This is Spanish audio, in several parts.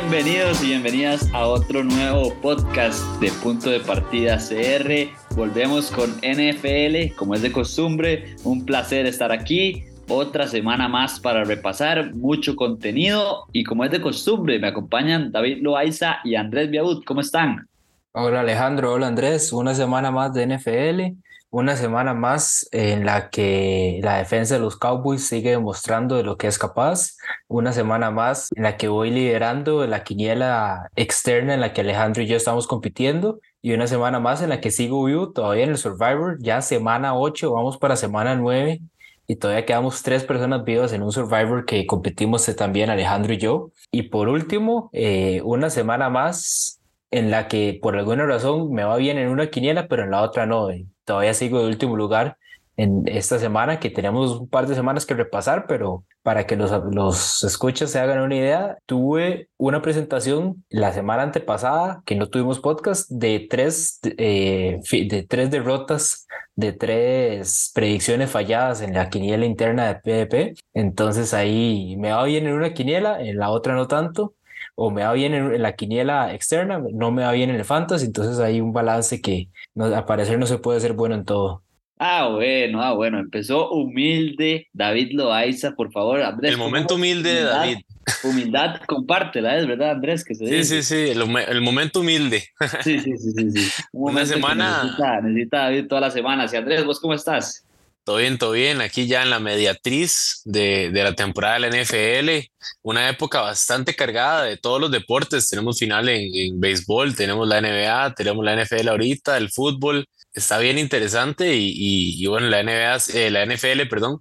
Bienvenidos y bienvenidas a otro nuevo podcast de Punto de Partida CR. Volvemos con NFL, como es de costumbre. Un placer estar aquí. Otra semana más para repasar mucho contenido y como es de costumbre, me acompañan David Loaiza y Andrés Biabut. ¿Cómo están? Hola Alejandro, hola Andrés. Una semana más de NFL una semana más en la que la defensa de los Cowboys sigue demostrando de lo que es capaz, una semana más en la que voy liderando la quiniela externa en la que Alejandro y yo estamos compitiendo y una semana más en la que sigo vivo todavía en el Survivor, ya semana 8, vamos para semana 9 y todavía quedamos tres personas vivas en un Survivor que competimos también Alejandro y yo. Y por último, eh, una semana más en la que por alguna razón me va bien en una quiniela, pero en la otra no todavía sigo de último lugar en esta semana, que tenemos un par de semanas que repasar, pero para que los, los escuchas se hagan una idea, tuve una presentación la semana antepasada, que no tuvimos podcast, de tres, eh, de tres derrotas, de tres predicciones falladas en la quiniela interna de PDP. Entonces ahí me va bien en una quiniela, en la otra no tanto o me va bien en, la quiniela externa, no me va bien en el fantasy, entonces hay un balance que no, a parecer no se puede ser bueno en todo. Ah, bueno, ah, bueno, empezó humilde David Loaiza, por favor, Andrés. El momento humilde de David. Humildad, compártela, es verdad, Andrés, que se Sí, sí, sí, el, momento humilde. Sí, sí, sí, sí. Una semana. Necesita, necesita David toda la semana. Y Andrés, ¿vos cómo estás? Todo bien, todo bien. Aquí ya en la mediatriz de, la temporada de la NFL, una época bastante cargada de todos los deportes. Tenemos final en, béisbol, tenemos la NBA, tenemos la NFL ahorita, el fútbol. Está bien interesante y, y, bueno, la NBA, eh, la NFL, perdón,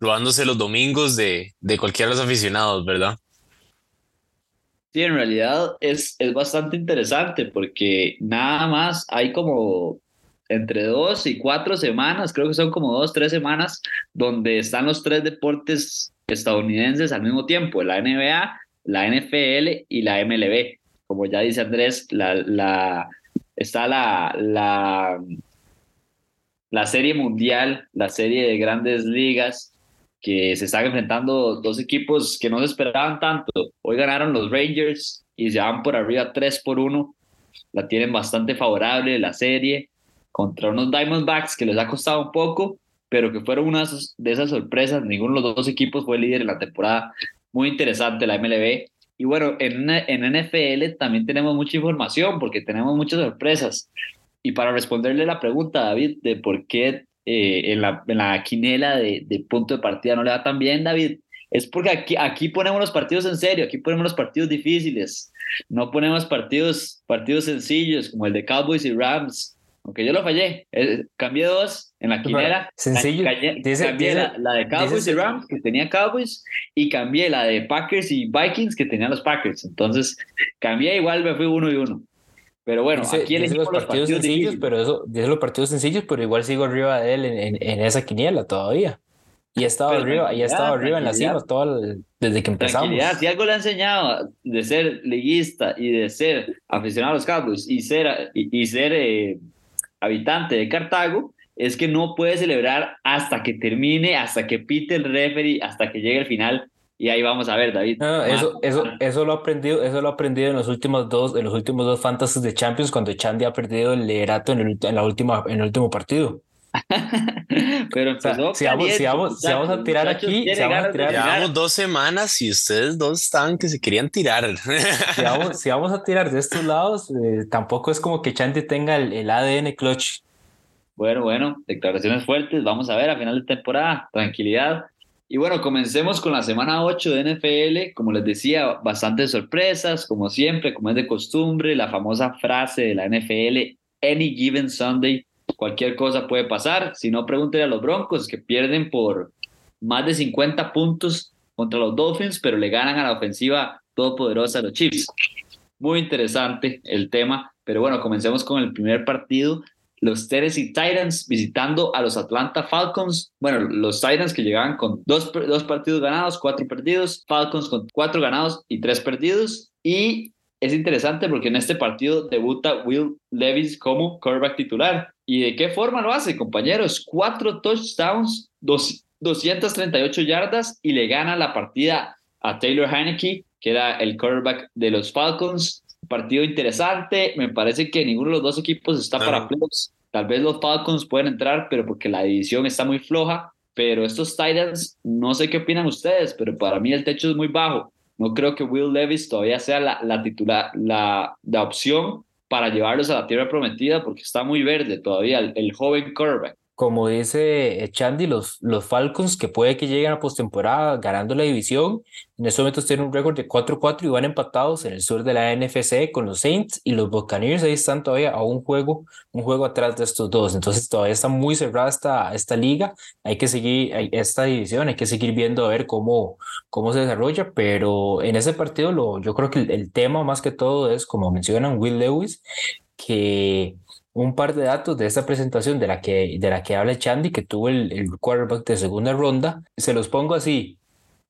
robándose los domingos de, de cualquiera de los aficionados, ¿verdad? Sí, en realidad es, es bastante interesante porque nada más hay como entre dos y cuatro semanas, creo que son como dos, tres semanas, donde están los tres deportes estadounidenses al mismo tiempo, la NBA, la NFL y la MLB. Como ya dice Andrés, la, la, está la, la, la serie mundial, la serie de grandes ligas, que se están enfrentando dos equipos que no se esperaban tanto. Hoy ganaron los Rangers y se van por arriba 3 por 1. La tienen bastante favorable la serie contra unos Diamondbacks que les ha costado un poco, pero que fueron una de esas sorpresas. Ninguno de los dos equipos fue líder en la temporada. Muy interesante la MLB. Y bueno, en, en NFL también tenemos mucha información porque tenemos muchas sorpresas. Y para responderle la pregunta, David, de por qué eh, en, la, quinela de, de, punto de partida no le va tan bien, David, es porque aquí, aquí ponemos los partidos en serio, aquí ponemos los partidos difíciles, no ponemos partidos, partidos sencillos como el de Cowboys y Rams, aunque yo lo fallé. Eh, cambié dos en la quinera. Sencillo. cambié la, de Cowboys y Rams, que tenía Cowboys, y cambié la de Packers y Vikings, que tenían los Packers. Entonces, cambié igual, me fui uno y uno. Pero bueno, aquí elegimos los partidos, sencillos, pero eso, dice los partidos sencillos, pero igual sigo arriba de él en, en, esa quiniela todavía. Y he estado arriba, y he estado arriba en la cima todo desde que empezamos. Si algo le ha enseñado de ser liguista y de ser aficionado a los Cowboys y ser, y, ser eh, habitante de Cartago, es que no puede celebrar hasta que termine, hasta que pite el referee, hasta que llegue el final. Y ahí vamos a ver, David. eso, eso, eso lo he aprendido, eso lo he aprendido en los últimos dos, en los últimos dos Fantasies de Champions, cuando Chandy ha perdido el liderato en el, en la última, en el último partido. Pero si, vamos, si, vamos, si vamos a tirar aquí, si vamos a tirar, llevamos dos semanas y ustedes dos estaban que se querían tirar. si, vamos, si vamos a tirar de estos lados, eh, tampoco es como que Chanti tenga el, el, ADN clutch. Bueno, bueno, declaraciones fuertes. Vamos a ver a final de temporada, tranquilidad. Y bueno, comencemos con la semana 8 de NFL. Como les decía, bastantes sorpresas, como siempre, como es de costumbre, la famosa frase de la NFL, Any Given Sunday cualquier cosa puede pasar. Si no, pregúntele a los Broncos que pierden por más de 50 puntos contra los Dolphins, pero le ganan a la ofensiva todopoderosa a los Chiefs. Muy interesante el tema, pero bueno, comencemos con el primer partido. Los Tennessee Titans visitando a los Atlanta Falcons. Bueno, los Titans que llegaban con dos, dos partidos ganados, cuatro perdidos. Falcons con cuatro ganados y tres perdidos. Y es interesante porque en este partido debuta Will Levis como quarterback titular. ¿Y de qué forma lo hace, compañeros? Cuatro touchdowns, dos, 238 yardas y le gana la partida a Taylor Heineke, que era el quarterback de los Falcons. Partido interesante, me parece que ninguno de los dos equipos está para playoffs. Tal vez los Falcons pueden entrar, pero porque la división está muy floja. Pero estos Titans, no sé qué opinan ustedes, pero para mí el techo es muy bajo. No creo que Will Levis todavía sea la, la titular, la, la opción para llevarlos a la tierra prometida porque está muy verde todavía el, el joven quarterback como dice Chandy, los, los Falcons que puede que lleguen a postemporada ganando la división, en estos momentos tienen un récord de 4-4 y van empatados en el sur de la NFC con los Saints y los Buccaneers, ahí están todavía a un juego, un juego atrás de estos dos, entonces todavía está muy cerrada esta, esta liga, hay que seguir esta división, hay que seguir viendo a ver cómo, cómo se desarrolla, pero en ese partido lo, yo creo que el, el tema más que todo es, como mencionan Will Lewis, que un par de datos de esta presentación de la que, de la que habla Chandy, que tuvo el, el quarterback de segunda ronda. Se los pongo así.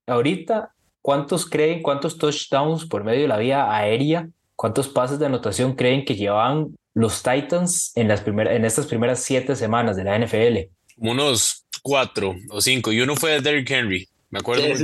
Ahorita, ¿cuántos creen, cuántos touchdowns por medio de la vía aérea, cuántos pases de anotación creen que llevaban los Titans en, las primeras en estas primeras siete semanas de la NFL? Unos cuatro o cinco, y uno fue de Derrick Henry. Me acuerdo. yo,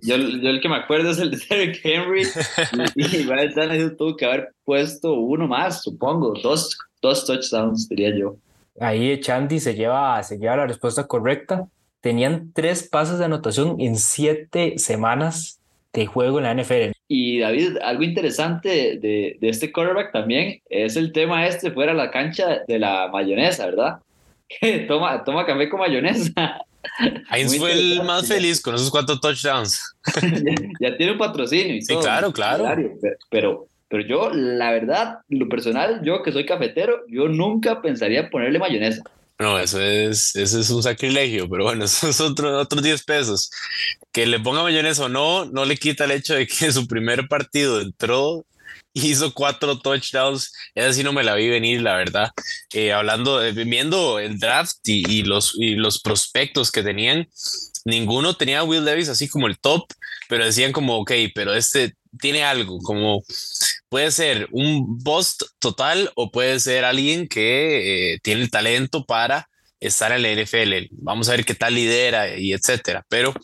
yo, el que me acuerdo es el de Derrick Henry. y, y Brian tuvo que haber puesto uno más, supongo, dos, dos touchdowns, diría yo. Ahí Chandy se lleva, se lleva la respuesta correcta. Tenían tres pases de anotación en siete semanas de juego en la NFL. Y David, algo interesante de, de este quarterback también es el tema este fuera de la cancha de la mayonesa, ¿verdad? toma, toma café con mayonesa. Heinz fue el más feliz con esos cuatro touchdowns. ya, tiene un patrocinio y sí, claro, claro. Pero, pero yo, la verdad, lo personal, yo que soy cafetero, yo nunca pensaría ponerle mayonesa. No, eso es, eso es un sacrilegio, pero bueno, eso es otro, otros 10 pesos. Que le ponga mayonesa o no, no le quita el hecho de que su primer partido entró hizo cuatro touchdowns. Esa sí no me la vi venir, la verdad. Eh, hablando, viendo el draft y, y, los, y los prospectos que tenían, ninguno tenía a Will Davis así como el top, pero decían como, ok, pero este tiene algo, como puede ser un bust total o puede ser alguien que eh, tiene el talento para estar en la NFL. Vamos a ver qué tal lidera y etcétera. Pero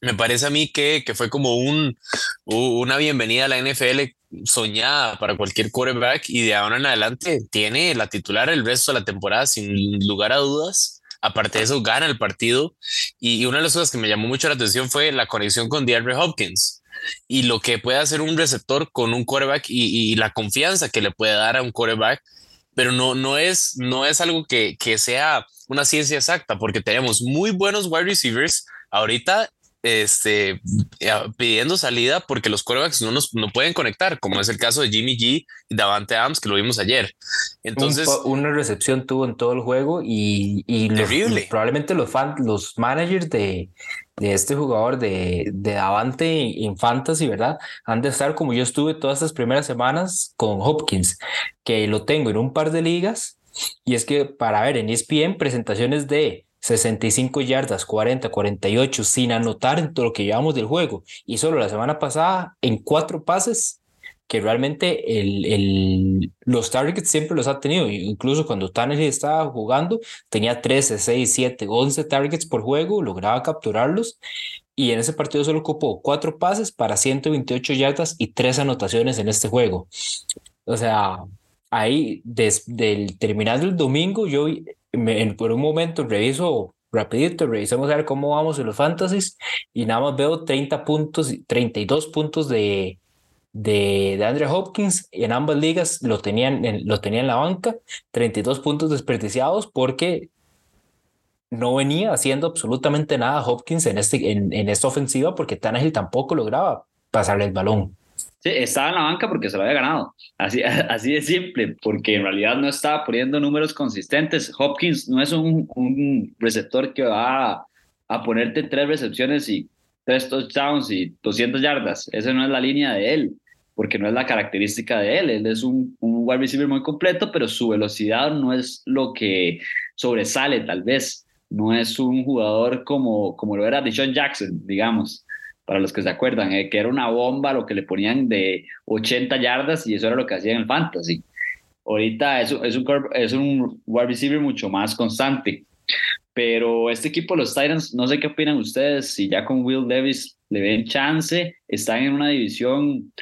me parece a mí que, que fue como un, una bienvenida a la NFL soñada para cualquier quarterback y de ahora en adelante tiene la titular el resto de la temporada sin lugar a dudas. Aparte de eso, gana el partido. Y, una de las cosas que me llamó mucho la atención fue la conexión con DeAndre Hopkins y lo que puede hacer un receptor con un quarterback y, la confianza que le puede dar a un quarterback, pero no, no, es, no es algo que, que sea una ciencia exacta, porque tenemos muy buenos wide receivers ahorita este, eh, pidiendo salida porque los quarterbacks no, nos, no pueden conectar, como es el caso de Jimmy G y Davante Adams, que lo vimos ayer. Entonces, una recepción tuvo en todo el juego y, y probablemente los, fans, los managers de, de este jugador de, de Davante en Fantasy, ¿verdad? Han de estar como yo estuve todas estas primeras semanas con Hopkins, que lo tengo en un par de ligas. Y es que para ver en ESPN presentaciones de 65 yardas, 40, 48, sin anotar en todo lo que llevamos del juego. Y solo la semana pasada, en cuatro pases, que realmente el, el, los targets siempre los ha tenido. Incluso cuando Tannehill estaba jugando, tenía 13, 6, 7, 11 targets por juego, lograba capturarlos. Y en ese partido solo ocupó cuatro pases para 128 yardas y tres anotaciones en este juego. O sea, ahí desde el terminal del domingo, yo por un momento reviso rapidito, revisamos a ver cómo vamos en los fantasies y nada más veo 30 puntos, 32 puntos de, de, de Andrew Hopkins en ambas ligas lo tenían, en, lo tenía en la banca, 32 puntos desperdiciados porque no venía haciendo absolutamente nada Hopkins en, este, en, en esta ofensiva porque Tannehill tampoco lograba pasarle el balón. Sí, estaba en la banca porque se lo había ganado. Así, así de simple, porque en realidad no estaba poniendo números consistentes. Hopkins no es un, un receptor que va a, ponerte tres recepciones y tres touchdowns y 200 yardas. Esa no es la línea de él, porque no es la característica de él. Él es un, un wide receiver muy completo, pero su velocidad no es lo que sobresale, tal vez. No es un jugador como, como lo era Deshaun Jackson, digamos para los que se acuerdan, eh, que era una bomba lo que le ponían de 80 yardas y eso era lo que hacía en el fantasy. Ahorita es, es, un, es un wide receiver mucho más constante. Pero este equipo, los Titans, no sé qué opinan ustedes, si ya con Will Davis le ven chance, están en una división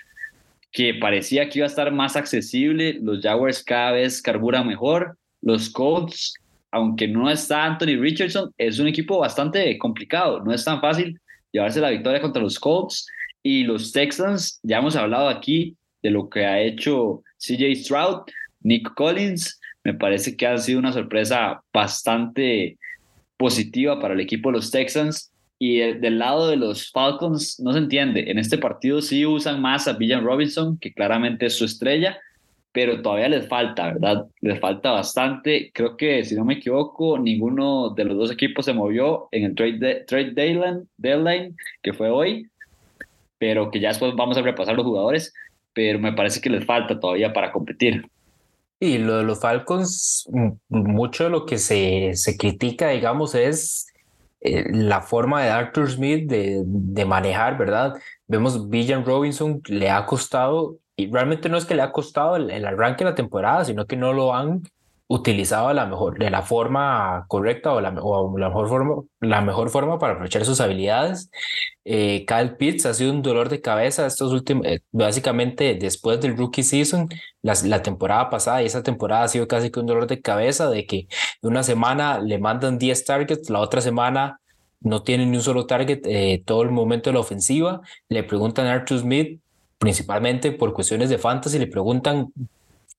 que parecía que iba a estar más accesible, los Jaguars cada vez carburan mejor, los Colts, aunque no está Anthony Richardson, es un equipo bastante complicado, no es tan fácil llevarse la victoria contra los Colts y los Texans, ya hemos hablado aquí de lo que ha hecho CJ Stroud, Nick Collins, me parece que ha sido una sorpresa bastante positiva para el equipo de los Texans. Y del lado de los Falcons no se entiende. En este partido sí usan más a Villan Robinson, que claramente es su estrella, pero todavía les falta, ¿verdad? Les falta bastante. Creo que, si no me equivoco, ninguno de los dos equipos se movió en el trade, trade deadline, deadline, que fue hoy, pero que ya después vamos a repasar los jugadores, pero me parece que les falta todavía para competir. Y lo de los Falcons, mucho de lo que se, se critica, digamos, es eh, la forma de Arthur Smith de, de manejar, ¿verdad? Vemos Villan Robinson le ha costado, y realmente no es que le ha costado el, el arranque de la temporada, sino que no lo han utilizado la mejor, de la forma correcta o la, o la, mejor, forma, la mejor forma para aprovechar sus habilidades. Eh, Kyle Pitts ha sido un dolor de cabeza estos últimos, eh, básicamente después del rookie season, la, la, temporada pasada y esa temporada ha sido casi que un dolor de cabeza de que una semana le mandan 10 targets, la otra semana no tiene ni un solo target eh, todo el momento de la ofensiva. Le preguntan a Arthur Smith, principalmente por cuestiones de fantasy, le preguntan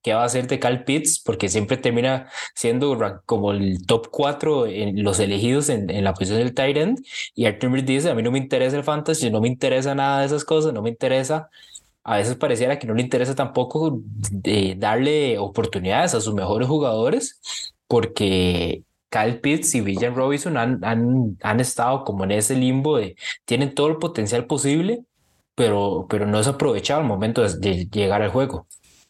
qué va a hacer de Cal Pitts, porque siempre termina siendo como el top 4 en los elegidos en, en la posición del tight end. Y Arthur dice, a mí no me interesa el fantasy, no me interesa nada de esas cosas, no me interesa. A veces pareciera que no le interesa tampoco de darle oportunidades a sus mejores jugadores, porque Kyle Pitts y Villan Robinson han, han, han estado como en ese limbo de tienen todo el potencial posible, pero, pero no es aprovechado al momento de llegar al juego.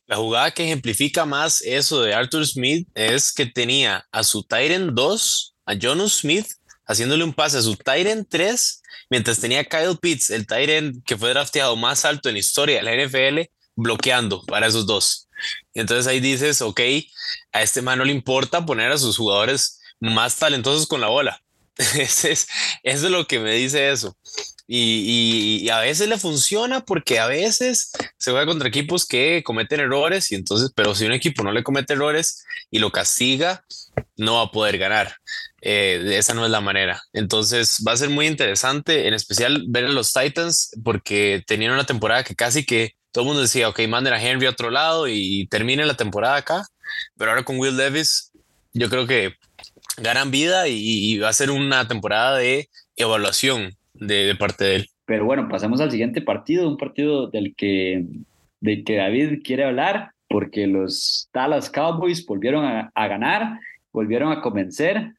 La jugada que ejemplifica más eso de Arthur Smith es que tenía a su Tyrant 2, a Jonas Smith, haciéndole un pase a su Tyrant 3, mientras tenía Kyle Pitts, el Tyrant que fue drafteado más alto en la historia de la NFL, bloqueando para esos dos. Y entonces ahí dices, ok, a este man no le importa poner a sus jugadores más talentosos con la bola. es, eso es lo que me dice eso. Y, a veces le funciona porque a veces se juega contra equipos que cometen errores y entonces, pero si un equipo no le comete errores y lo castiga, no va a poder ganar. Eh, esa no es la manera. Entonces va a ser muy interesante, en especial ver a los Titans porque tenían una temporada que casi que todo el mundo decía, ok, manden a Henry a otro lado y termine la temporada acá. Pero ahora con Will Davis, yo creo que ganan vida y va a ser una temporada de evaluación de, parte de él. Pero bueno, pasemos al siguiente partido, un partido del que, del que David quiere hablar, porque los Dallas Cowboys volvieron a, a ganar, volvieron a convencer,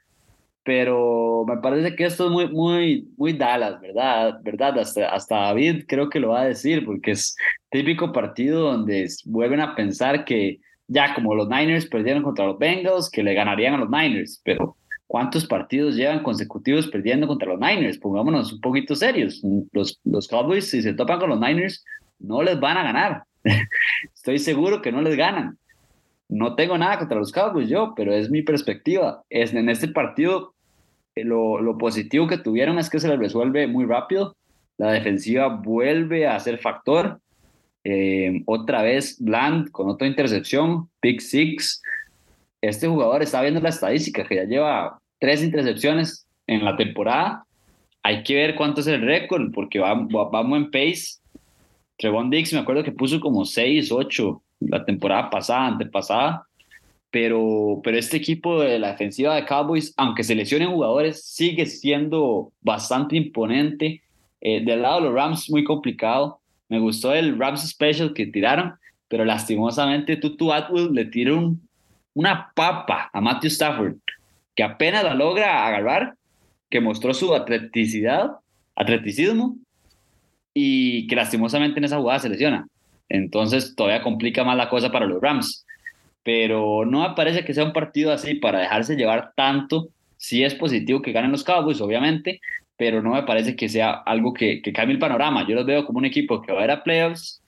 pero me parece que esto es muy, muy, muy Dallas, ¿verdad? ¿verdad? Hasta, hasta David creo que lo va a decir, porque es típico partido donde vuelven a pensar que ya como los Niners perdieron contra los Bengals, que le ganarían a los Niners, pero ¿Cuántos partidos llevan consecutivos perdiendo contra los Niners? Pongámonos un poquito serios. Los, los Cowboys, si se topan con los Niners, no les van a ganar. Estoy seguro que no les ganan. No tengo nada contra los Cowboys yo, pero es mi perspectiva. Es, en este partido, eh, lo, lo positivo que tuvieron es que se les resuelve muy rápido. La defensiva vuelve a ser factor. Eh, otra vez Bland con otra intercepción, pick six este jugador está viendo la estadística, que ya lleva tres intercepciones en la temporada. Hay que ver cuánto es el récord, porque vamos va, en pace. Trevon Dix, me acuerdo que puso como 6, 8 la temporada pasada, antepasada. Pero, pero este equipo de la defensiva de Cowboys, aunque se lesionen jugadores, sigue siendo bastante imponente. Eh, del lado de los Rams, muy complicado. Me gustó el Rams Special que tiraron, pero lastimosamente Tutu Atwood le tiró un una papa a Matthew Stafford, que apenas la logra agarrar, que mostró su atleticidad, atleticismo, y que lastimosamente en esa jugada se lesiona. Entonces todavía complica más la cosa para los Rams. Pero no me parece que sea un partido así para dejarse llevar tanto. Sí es positivo que ganen los Cowboys, obviamente, pero no me parece que sea algo que, que cambie el panorama. Yo los veo como un equipo que va a ir a playoffs,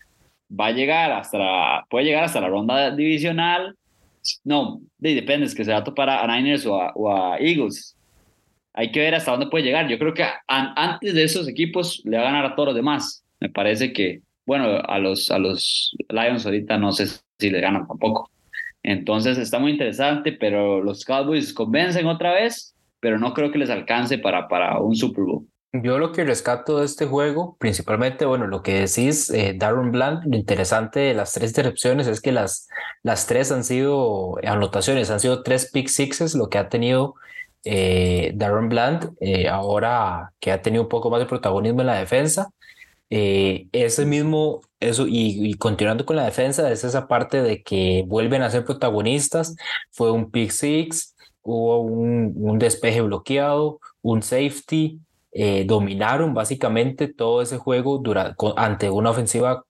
va a llegar hasta puede llegar hasta la ronda divisional, no, de, depende, es que se va a topar a Niners o a, Eagles. hay que ver hasta dónde puede llegar. Yo creo que antes de esos equipos le va a ganar a todos los demás. Me parece que, bueno, a los, a los Lions ahorita no sé si le ganan tampoco. Entonces está muy interesante, pero los Cowboys convencen otra vez, pero no creo que les alcance para, para un Super Bowl. Yo lo que rescato de este juego, principalmente, bueno, lo que decís, eh, Darren Bland, lo interesante de las tres interrupciones es que las, las tres han sido anotaciones, han sido tres pick sixes, lo que ha tenido eh, Darren Bland, eh, ahora que ha tenido un poco más de protagonismo en la defensa. Eh, ese mismo, eso, y, continuando con la defensa, es esa parte de que vuelven a ser protagonistas. Fue un pick six, hubo un, un despeje bloqueado, un safety, eh, dominaron básicamente todo ese juego ante una ofensiva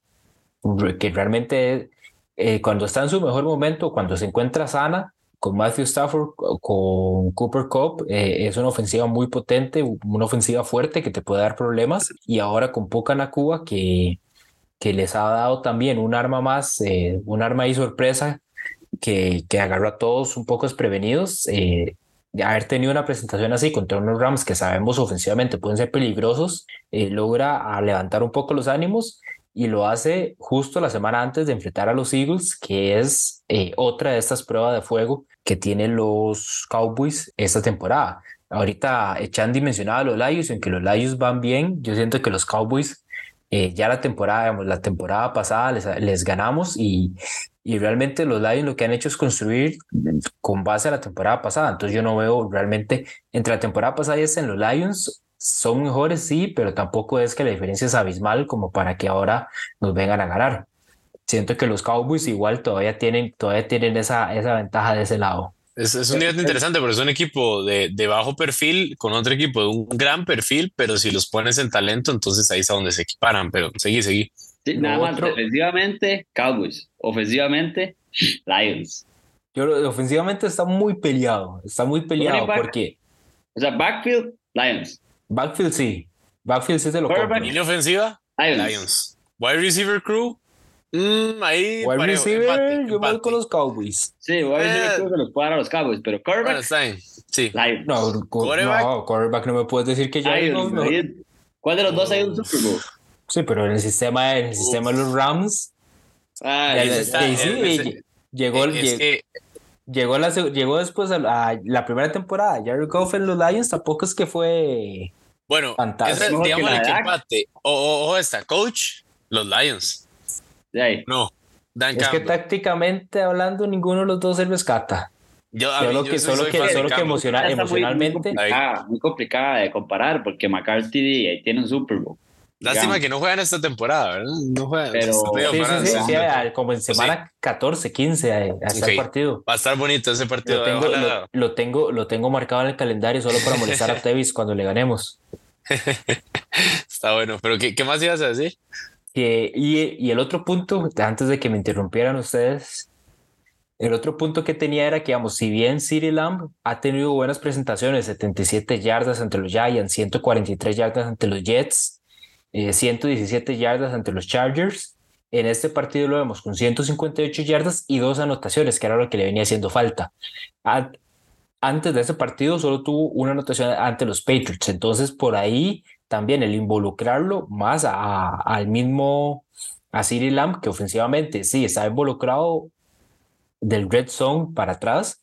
que realmente eh, cuando está en su mejor momento, cuando se encuentra sana, con Matthew Stafford, con Cooper Cup, eh, es una ofensiva muy potente, una ofensiva fuerte que te puede dar problemas. Y ahora con Puka Nakua, que, que les ha dado también un arma más, un arma y sorpresa que, que agarró a todos un poco desprevenidos. De haber tenido una presentación así contra unos Rams que sabemos ofensivamente pueden ser peligrosos, logra levantar un poco los ánimos y lo hace justo la semana antes de enfrentar a los Eagles, que es eh, otra de estas pruebas de fuego que tienen los Cowboys esta temporada. Ahorita Chandy mencionaba a los Lions, en que los Lions van bien, yo siento que los Cowboys eh, ya la temporada, digamos, la temporada pasada les, les ganamos y, y realmente los Lions lo que han hecho es construir con base a la temporada pasada. Entonces yo no veo realmente entre la temporada pasada y esta en los Lions son mejores, sí, pero tampoco es que la diferencia es abismal como para que ahora nos vengan a ganar. Siento que los Cowboys igual todavía tienen, todavía tienen esa, esa ventaja de ese lado. Es, es un día interesante, pero es un equipo de, de, bajo perfil con otro equipo de un gran perfil, pero si los pones en talento, entonces ahí es a donde se equiparan. Pero seguí, seguí. Sí, nada más, ofensivamente, Cowboys. Ofensivamente, Lions. Yo, ofensivamente está muy peleado, está muy peleado porque... O sea, backfield, Lions. Backfield sí. Backfield sí se lo compro. ¿Línea ofensiva? Lions. Wide receiver crew. Mm, ahí wide receiver, yo voy con los Cowboys. Sí, wide receiver eh, creo que los puedo dar a los Cowboys, pero quarterback. sí. Lions. No, quarterback. no, quarterback no me puedes decir que ya Lions, no, ¿Cuál de los dos hay un Super Bowl? Sí, pero en el sistema, en el sistema de los Rams. Ah, ya, está, sí, llegó, que, llegó, la, llegó después a la, la primera temporada. Jerry Goff en los Lions tampoco es que fue bueno, ese, digamos el que empate. O, o, esta, coach, los Lions. No, Dan Es que tácticamente hablando, ninguno de los dos se rescata. Yo, solo, que, solo, que, solo que emociona, emocionalmente. Muy complicada, de comparar porque McCarthy ahí tiene un Super Bowl. Lástima que no juegan esta temporada, ¿verdad? No juegan. Pero, sí, sí, sí, sí, como en semana 14, 15 a, el partido. Va a estar bonito ese partido. Lo tengo, lo, tengo, lo tengo marcado en el calendario solo para molestar a Tevis cuando le ganemos. Está bueno, pero ¿qué, qué más ibas a decir? Que, y, y el otro punto, antes de que me interrumpieran ustedes, el otro punto que tenía era que, digamos, si bien City Lamb ha tenido buenas presentaciones, 77 yardas entre los Giants, 143 yardas entre los Jets, 117 eh, yardas ante los Chargers. En este partido lo vemos con 158 yardas y dos anotaciones, que era lo que le venía haciendo falta. Antes de ese partido solo tuvo una anotación ante los Patriots. Entonces, por ahí también el involucrarlo más a, al mismo a Siri Lamb, que ofensivamente sí está involucrado del red zone para atrás,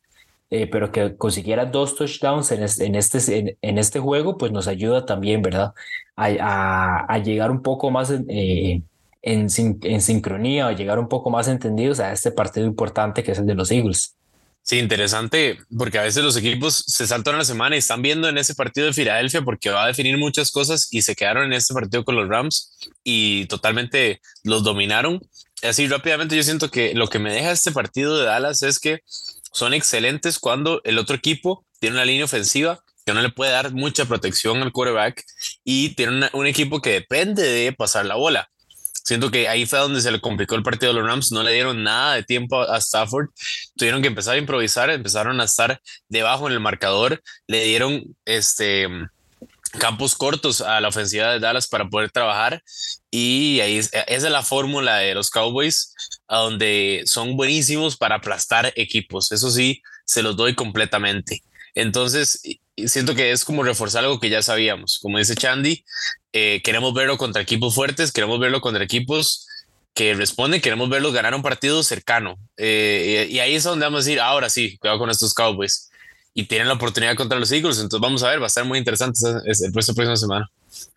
eh, pero que consiguiera dos touchdowns en este, en, este, en, este juego, pues nos ayuda también, ¿verdad? A, a, llegar un poco más en, eh, en, en, sincronía, a llegar un poco más entendidos a este partido importante que es el de los Eagles. Sí, interesante, porque a veces los equipos se saltan la semana y están viendo en ese partido de Filadelfia porque va a definir muchas cosas y se quedaron en este partido con los Rams y totalmente los dominaron. Así rápidamente yo siento que lo que me deja este partido de Dallas es que son excelentes cuando el otro equipo tiene una línea ofensiva que no le puede dar mucha protección al quarterback y tiene un equipo que depende de pasar la bola. Siento que ahí fue donde se le complicó el partido de los Rams, no le dieron nada de tiempo a Stafford, tuvieron que empezar a improvisar, empezaron a estar debajo en el marcador, le dieron este campos cortos a la ofensiva de Dallas para poder trabajar y ahí es la fórmula de los Cowboys a donde son buenísimos para aplastar equipos eso sí se los doy completamente Entonces, siento que es como reforzar algo que ya sabíamos. Como dice Chandy, eh, queremos verlo contra equipos fuertes, queremos verlo contra equipos que responden, queremos verlos ganar un partido cercano. Eh, y, ahí es donde vamos a decir, ahora sí, cuidado con estos Cowboys. Y tienen la oportunidad contra los Eagles, entonces vamos a ver, va a estar muy interesante el próximo semana.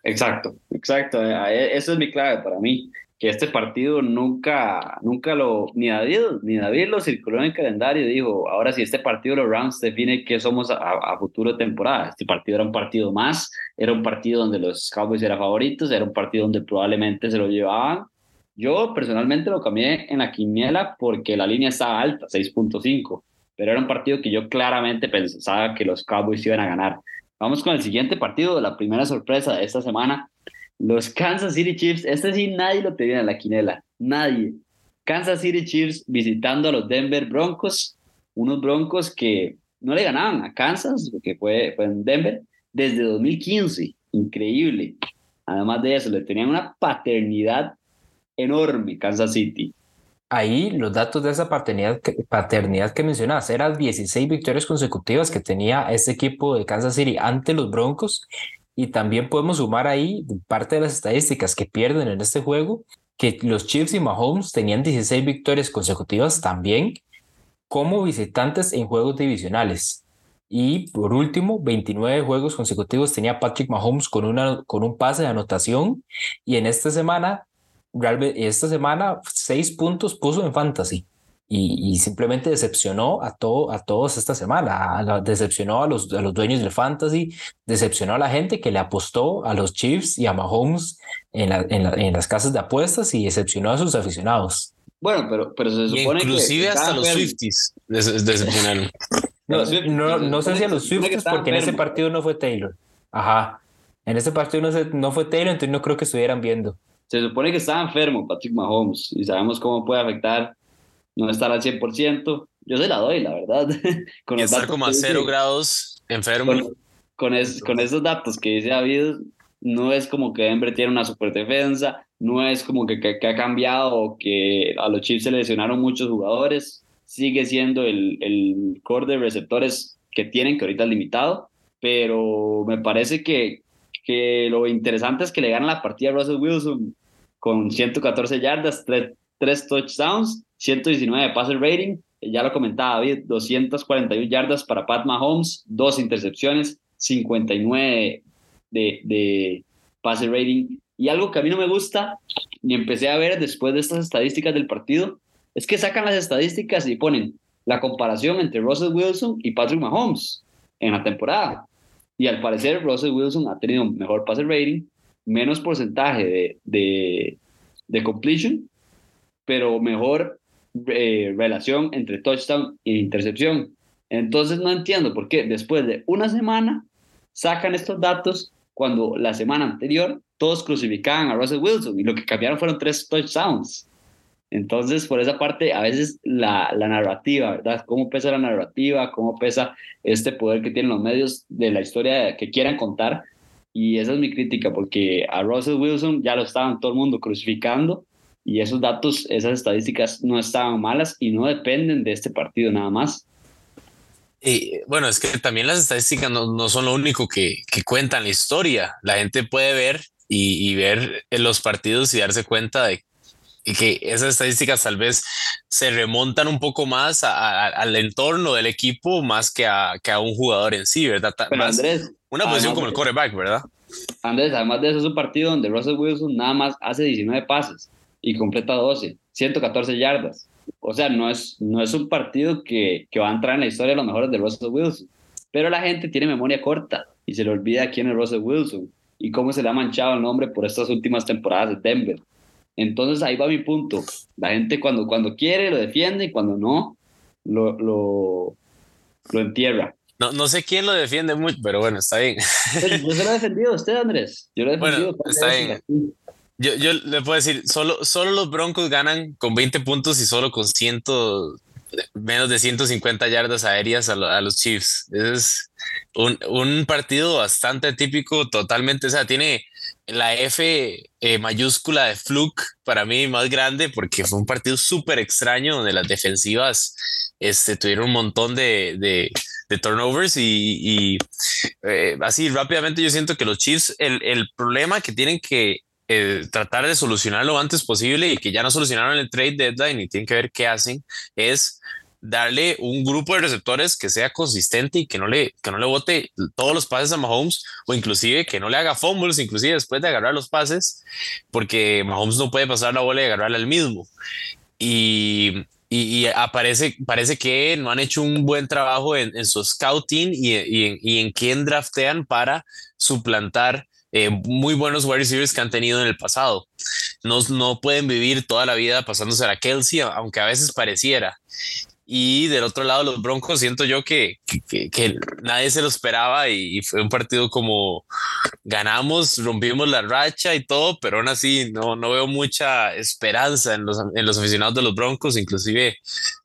Exacto, exacto. Eh, eso es mi clave para mí que este partido nunca, nunca lo, ni David, ni David lo circuló en el calendario y dijo, ahora si este partido los Rams define que somos a, a, futuro temporada. Este partido era un partido más, era un partido donde los Cowboys eran favoritos, era un partido donde probablemente se lo llevaban. Yo personalmente lo cambié en la quiniela porque la línea estaba alta, 6.5, pero era un partido que yo claramente pensaba que los Cowboys iban a ganar. Vamos con el siguiente partido, la primera sorpresa de esta semana, los Kansas City Chiefs, este sí nadie lo tenía en la quinela, nadie. Kansas City Chiefs visitando a los Denver Broncos, unos Broncos que no le ganaban a Kansas, que fue, fue en Denver, desde 2015, increíble. Además de eso, le tenían una paternidad enorme Kansas City. Ahí los datos de esa paternidad, paternidad que mencionabas, eran 16 victorias consecutivas que tenía este equipo de Kansas City ante los Broncos y también podemos sumar ahí parte de las estadísticas que pierden en este juego, que los Chiefs y Mahomes tenían 16 victorias consecutivas también como visitantes en juegos divisionales. Y por último, 29 juegos consecutivos tenía Patrick Mahomes con, una, con un pase de anotación. Y en esta semana, esta semana, 6 puntos puso en fantasy y, simplemente decepcionó a, todo, a todos esta semana. decepcionó a los, a los dueños del fantasy, decepcionó a la gente que le apostó a los Chiefs y a Mahomes en, en, las casas de apuestas y decepcionó a sus aficionados. Bueno, pero, pero se supone inclusive hasta los Swifties decepcionaron. no, no, no, sé si a los Swifties porque en ese partido no fue Taylor. Ajá. En ese partido no, no fue Taylor, entonces no creo que estuvieran viendo. Se supone que estaba enfermo Patrick Mahomes y sabemos cómo puede afectar no estar al 100%. Yo se la doy, la verdad. con y estar como a cero grados enfermo. Con, con, esos datos que dice David, no es como que Denver tiene una super defensa, no es como que, que, ha cambiado o que a los Chiefs se lesionaron muchos jugadores. Sigue siendo el, el core de receptores que tienen, que ahorita es limitado, pero me parece que, que lo interesante es que le ganan la partida a Russell Wilson con 114 yardas, 3, 3 touchdowns 119 de passer rating, ya lo comentaba David, 241 yardas para Pat Mahomes, dos intercepciones, 59 de, de passer rating. Y algo que a mí no me gusta, y empecé a ver después de estas estadísticas del partido, es que sacan las estadísticas y ponen la comparación entre Russell Wilson y Patrick Mahomes en la temporada. Y al parecer Russell Wilson ha tenido mejor passer rating, menos porcentaje de, de completion, pero mejor eh, relación entre touchdown e intercepción. Entonces no entiendo por qué después de una semana sacan estos datos cuando la semana anterior todos crucificaban a Russell Wilson y lo que cambiaron fueron tres touchdowns. Entonces, por esa parte, a veces la, la narrativa, ¿verdad? ¿Cómo pesa la narrativa? ¿Cómo pesa este poder que tienen los medios de la historia que quieran contar? Y esa es mi crítica, porque a Russell Wilson ya lo estaban todo el mundo crucificando y esos datos, esas estadísticas no estaban malas y no dependen de este partido nada más. Y bueno, es que también las estadísticas no, no son lo único que, que, cuentan la historia. La gente puede ver y, y, ver en los partidos y darse cuenta de que esas estadísticas tal vez se remontan un poco más a, al entorno del equipo más que a, que a un jugador en sí, ¿verdad? Pero Andrés, una posición como el quarterback, ¿verdad? Andrés, además de eso es un partido donde Russell Wilson nada más hace 19 pases y completa 12, 114 yardas. O sea, no es, no es un partido que, que va a entrar en la historia de los mejores de Russell Wilson. Pero la gente tiene memoria corta y se le olvida quién es Russell Wilson y cómo se le ha manchado el nombre por estas últimas temporadas de Denver. Entonces ahí va mi punto. La gente cuando, cuando quiere lo defiende y cuando no, lo, lo, lo entierra. No, no sé quién lo defiende mucho, pero bueno, está bien. Pues, yo se lo he defendido a usted, Andrés. Yo lo he defendido. Bueno, está bien. Yo, yo le puedo decir, solo, solo los Broncos ganan con 20 puntos y solo con 100, menos de 150 yardas aéreas a, los Chiefs. Es un, un, partido bastante típico, totalmente, o sea, tiene la F eh, mayúscula de fluke para mí más grande porque fue un partido súper extraño donde las defensivas este, tuvieron un montón de, de, de turnovers y, eh, así rápidamente yo siento que los Chiefs, el, el problema que tienen que eh, tratar de solucionar lo antes posible y que ya no solucionaron el trade deadline y tienen que ver qué hacen es darle un grupo de receptores que sea consistente y que no le que no le bote todos los pases a Mahomes o inclusive que no le haga fumbles inclusive después de agarrar los pases porque Mahomes no puede pasar la bola y agarrarla al mismo. Y y, aparece, parece que no han hecho un buen trabajo en, su scouting y, y, en, quién draftean para suplantar eh, muy buenos wide receivers que han tenido en el pasado. No, no pueden vivir toda la vida pasándose a Kelsey, aunque a veces pareciera. Y del otro lado, los Broncos, siento yo que, que, nadie se lo esperaba y, fue un partido como ganamos, rompimos la racha y todo, pero aún así no, no veo mucha esperanza en los, en los aficionados de los Broncos. Inclusive le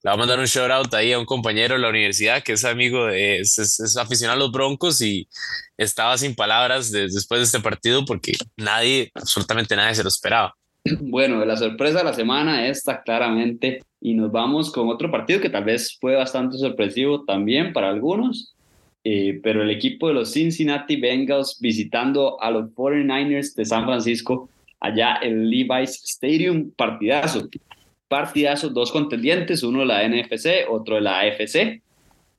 voy a mandar un shout out ahí a un compañero de la universidad que es amigo de, es, es, aficionado a los Broncos y estaba sin palabras después de este partido porque nadie, absolutamente nadie se lo esperaba. Bueno, la sorpresa de la semana está claramente y nos vamos con otro partido que tal vez fue bastante sorpresivo también para algunos, eh, pero el equipo de los Cincinnati Bengals visitando a los 49ers de San Francisco allá en Levi's Stadium, partidazo. Partidazo, dos contendientes, uno de la NFC, otro de la AFC.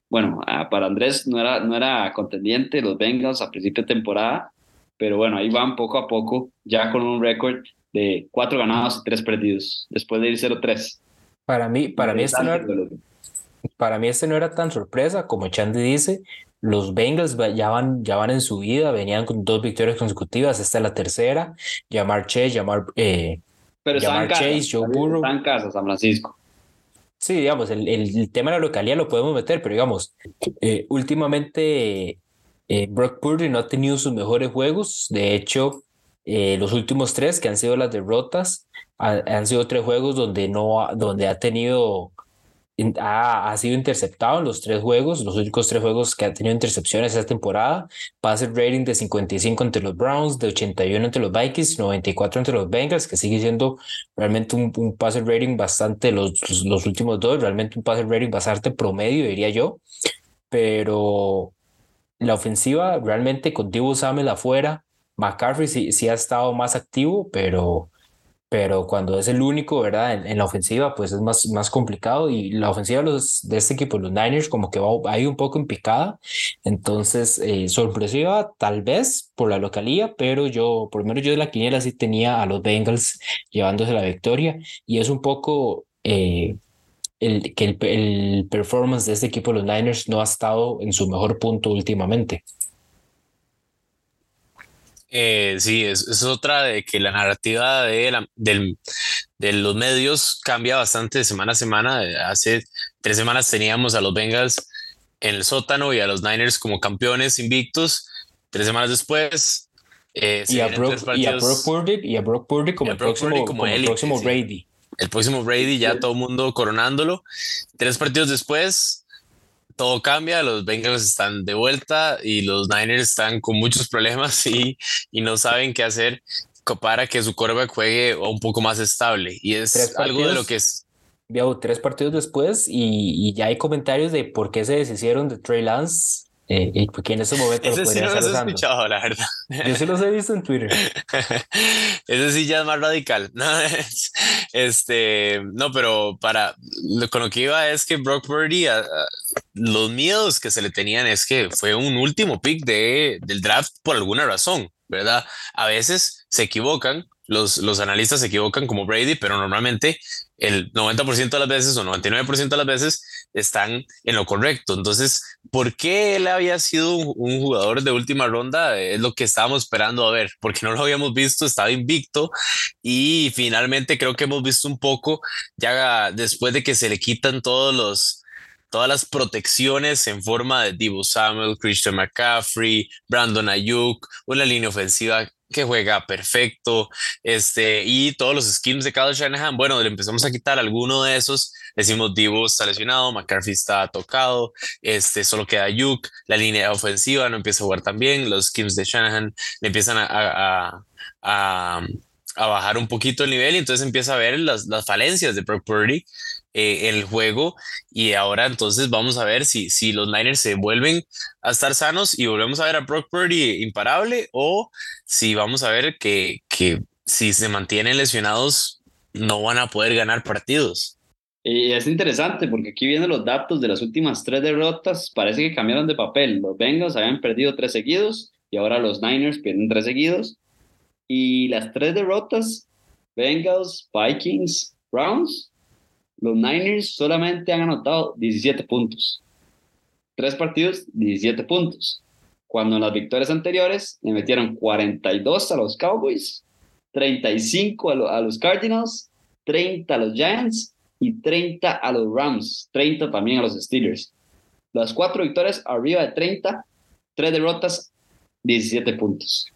Bueno, ah, para Andrés no era, no era contendiente los Bengals a principio de temporada, pero bueno, ahí van poco a poco, ya con un récord de cuatro ganados y tres perdidos, después de ir 0-3. Para mí, para mí, este no era, para mí este no era tan sorpresa, como Chandy dice, los Bengals ya van, ya van en su vida, venían con dos victorias consecutivas, esta es la tercera, llamar Chase, llamar, eh, Pero llamar Chase, Joe Burrow. Está en casa, San Francisco. Sí, digamos, el, el, tema de la localidad lo podemos meter, pero digamos, eh, últimamente eh, Brock Purdy no ha tenido sus mejores juegos, de hecho, eh, los últimos tres, que han sido las derrotas, han sido tres juegos donde, no, donde ha tenido, ha, ha, sido interceptado en los tres juegos, los únicos tres juegos que ha tenido intercepciones esta temporada. Pase rating de 55 entre los Browns, de 81 entre los Vikings, 94 entre los Bengals, que sigue siendo realmente un, un pase rating bastante, los, los, últimos dos, realmente un pase rating bastante promedio, diría yo. Pero la ofensiva realmente con Divo Samuel afuera, McCaffrey sí, sí ha estado más activo, pero, pero cuando es el único, ¿verdad? En, la ofensiva, pues es más, más complicado y la ofensiva de, este equipo, los Niners, como que va ahí un poco en picada. Entonces, eh, sorpresiva tal vez por la localía, pero yo, por lo menos yo de la quiniela sí tenía a los Bengals llevándose la victoria y es un poco... Eh, el, que el, el performance de este equipo, los Niners, no ha estado en su mejor punto últimamente. Eh, sí, es, otra de que la narrativa de, la, del, de los medios cambia bastante de semana a semana. Hace tres semanas teníamos a los Bengals en el sótano y a los Niners como campeones invictos. Tres semanas después. Eh, y, a Brock, y, a Purdy, y a Brock Purdy como, el, próximo, como, el próximo Brady. El próximo Brady, ya todo el mundo coronándolo. Tres partidos después, todo cambia, los Bengals están de vuelta y los Niners están con muchos problemas y, y no saben qué hacer para que su quarterback juegue un poco más estable. Y es algo de lo que es. Veo tres partidos después y, y, ya hay comentarios de por qué se deshicieron de Trey Lance eh, y porque en ese momento Ese sí no los he escuchado, la verdad. Yo sí los he visto en Twitter. Ese sí ya es más radical. No, este, no, pero para con lo que iba es que Brock Purdy, los miedos que se le tenían es que fue un último pick de, del draft por alguna razón, ¿verdad? A veces se equivocan, los, los analistas se equivocan como Brady, pero normalmente el 90% de las veces o 99% de las veces están en lo correcto. Entonces, ¿por qué él había sido un, jugador de última ronda? Es lo que estábamos esperando a ver, porque no lo habíamos visto, estaba invicto y finalmente creo que hemos visto un poco ya después de que se le quitan todos los todas las protecciones en forma de Divo Samuel, Christian McCaffrey, Brandon Ayuk, una línea ofensiva que juega perfecto, este, y todos los schemes de Kyle Shanahan, bueno, le empezamos a quitar alguno de esos, decimos Divo está lesionado, McCarthy está tocado, este, solo queda Yuk, la línea ofensiva no empieza a jugar tan bien, los schemes de Shanahan le empiezan a, a, a, a bajar un poquito el nivel y entonces empieza a ver las, las falencias de Brock Purdy eh, el juego y ahora entonces vamos a ver si, si los Niners se vuelven a estar sanos y volvemos a ver a Brock Purdy imparable o si vamos a ver que, que si se mantienen lesionados no van a poder ganar partidos. Y es interesante porque aquí vienen los datos de las últimas tres derrotas. Parece que cambiaron de papel. Los Bengals habían perdido tres seguidos y ahora los Niners pierden tres seguidos. Y las tres derrotas, Bengals, Vikings, Browns, los Niners solamente han anotado 17 puntos. Tres partidos, 17 puntos. Cuando en las victorias anteriores le metieron 42 a los Cowboys, 35 a, a los Cardinals, 30 a los Giants y 30 a los Rams, 30 también a los Steelers. Las cuatro victorias arriba de 30, tres derrotas, 17 puntos.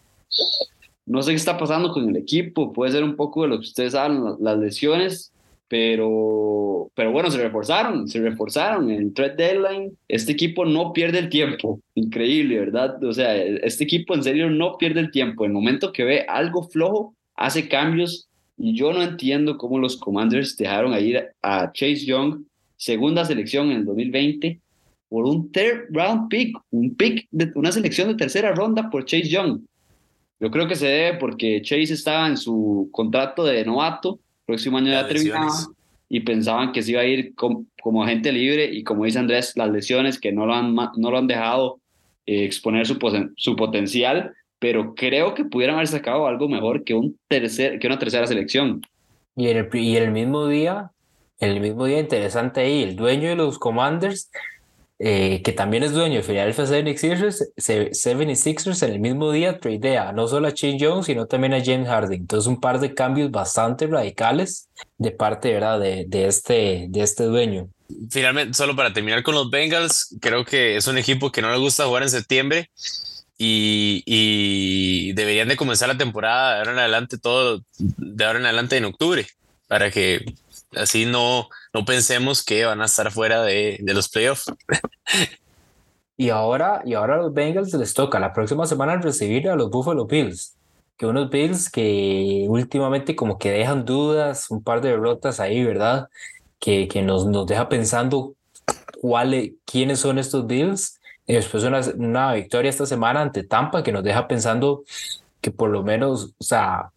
No sé qué está pasando con el equipo, puede ser un poco de lo que ustedes saben, las lesiones, pero, pero bueno, se reforzaron, se reforzaron en el deadline. Este equipo no pierde el tiempo, increíble, ¿verdad? O sea, este equipo en serio no pierde el tiempo. En el momento que ve algo flojo, hace cambios y yo no entiendo cómo los Commanders dejaron a ir a Chase Young, segunda selección en el 2020, por un third round pick, un pick de una selección de tercera ronda por Chase Young. Yo creo que se debe porque Chase estaba en su contrato de novato, próximo año ya terminaba, y pensaban que se iba a ir como agente libre y como dice Andrés, las lesiones que no lo han, no lo han dejado eh, exponer su, su potencial, pero creo que pudieran haber sacado algo mejor que, un tercer, que una tercera selección. Y el, y el mismo día, el mismo día interesante ahí, el dueño de los Commanders, eh, que también es dueño de Philadelphia 76ers, 76ers en el mismo día tradea no solo a Shane Jones, sino también a James Harden. Entonces un par de cambios bastante radicales de parte ¿verdad? De, de, este, de este dueño. Finalmente, solo para terminar con los Bengals, creo que es un equipo que no le gusta jugar en septiembre y, deberían de comenzar la temporada de ahora en adelante, todo de ahora en adelante en octubre, para que así no, no pensemos que van a estar fuera de, de los playoffs. y ahora, y ahora a los Bengals les toca la próxima semana recibir a los Buffalo Bills, que unos Bills que últimamente como que dejan dudas, un par de derrotas ahí, ¿verdad? Que, que nos, nos deja pensando cuáles, quiénes son estos Bills y después una, una victoria esta semana ante Tampa que nos deja pensando que por lo menos, o sea,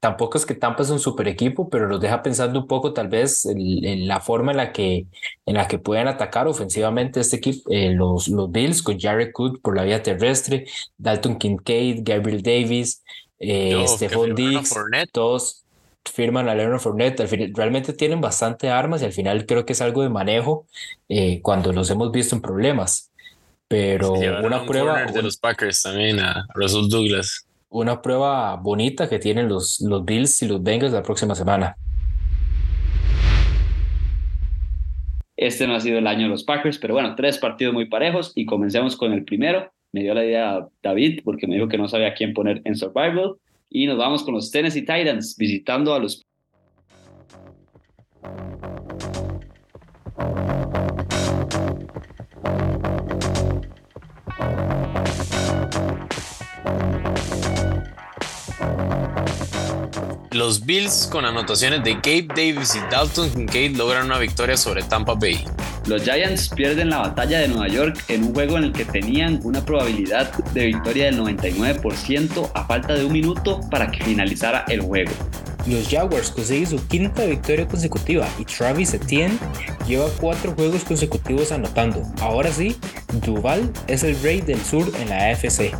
tampoco es que Tampa es un super equipo, pero nos deja pensando un poco tal vez en, la forma en la que en la que pueden atacar ofensivamente este equipo, eh, los, los Bills con Jared Cook por la vía terrestre, Dalton Kincaid, Gabriel Davis, eh, Stephon Diggs, todos firman a Leonard Fournette. Al final, realmente tienen bastante armas y al final creo que es algo de manejo eh, cuando los hemos visto en problemas. Pero una prueba. de los Packers también a Russell Douglas. Una prueba bonita que tienen los, los Bills y los Bengals la próxima semana. Este no ha sido el año de los Packers, pero bueno, tres partidos muy parejos y comencemos con el primero. Me dio la idea David porque me dijo que no sabía quién poner en Survival. Y nos vamos con los Tennessee Titans visitando a los Los Bills con anotaciones de Gabe Davis y Dalton Kincaid logran una victoria sobre Tampa Bay. Los Giants pierden la batalla de Nueva York en un juego en el que tenían una probabilidad de victoria del 99% a falta de un minuto para que finalizara el juego. Los Jaguars consiguen su quinta victoria consecutiva y Travis Etienne lleva cuatro juegos consecutivos anotando. Ahora sí, Duval es el rey del sur en la AFC.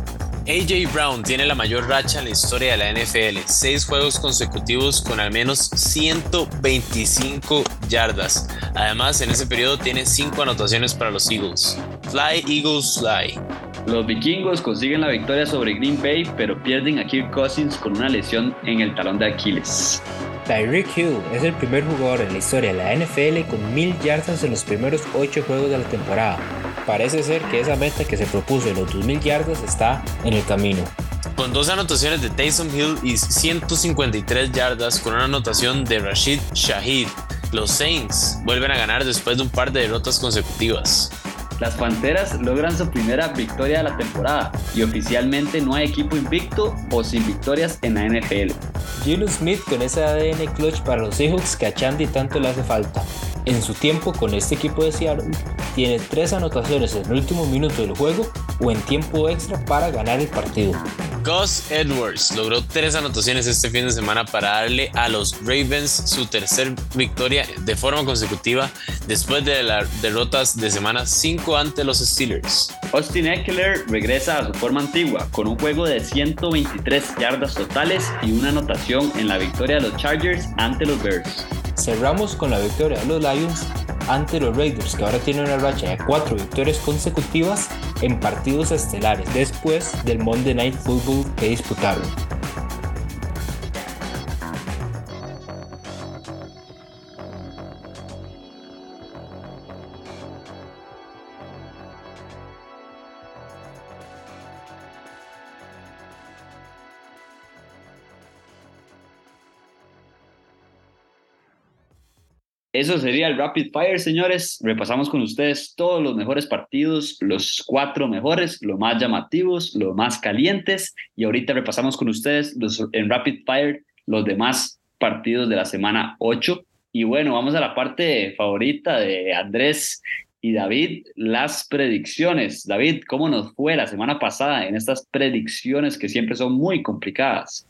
AJ Brown tiene la mayor racha en la historia de la NFL, seis juegos consecutivos con al menos 125 yardas. Además, en ese periodo tiene cinco anotaciones para los Eagles. Fly Eagles Fly. Los vikingos consiguen la victoria sobre Green Bay, pero pierden a Kirk Cousins con una lesión en el talón de Aquiles. Tyreek Hill es el primer jugador en la historia de la NFL con mil yardas en los primeros ocho juegos de la temporada. Parece ser que esa meta que se propuso de los 2000 yardas está en el camino. Con dos anotaciones de Taysom Hill y 153 yardas con una anotación de Rashid Shahid, los Saints vuelven a ganar después de un par de derrotas consecutivas. Las Panteras logran su primera victoria de la temporada y oficialmente no hay equipo invicto o sin victorias en la NFL. Gino Smith con ese ADN clutch para los Seahawks que a Chandy tanto le hace falta. En su tiempo con este equipo de Seattle tiene tres anotaciones en el último minuto del juego o en tiempo extra para ganar el partido. Gus Edwards logró tres anotaciones este fin de semana para darle a los Ravens su tercer victoria de forma consecutiva después de las derrotas de semana 5 ante los Steelers. Austin Eckler regresa a su forma antigua con un juego de 123 yardas totales y una anotación en la victoria de los Chargers ante los Bears. Cerramos con la victoria de los Lions ante los Raiders, que ahora tienen una racha de cuatro victorias consecutivas en partidos estelares después del Monday Night Football que disputaron. Eso sería el Rapid Fire, señores. Repasamos con ustedes todos los mejores partidos, los cuatro mejores, los más llamativos, los más calientes. Y ahorita repasamos con ustedes los, en Rapid Fire los demás partidos de la semana 8. Y bueno, vamos a la parte favorita de Andrés y David, las predicciones. David, ¿cómo nos fue la semana pasada en estas predicciones que siempre son muy complicadas?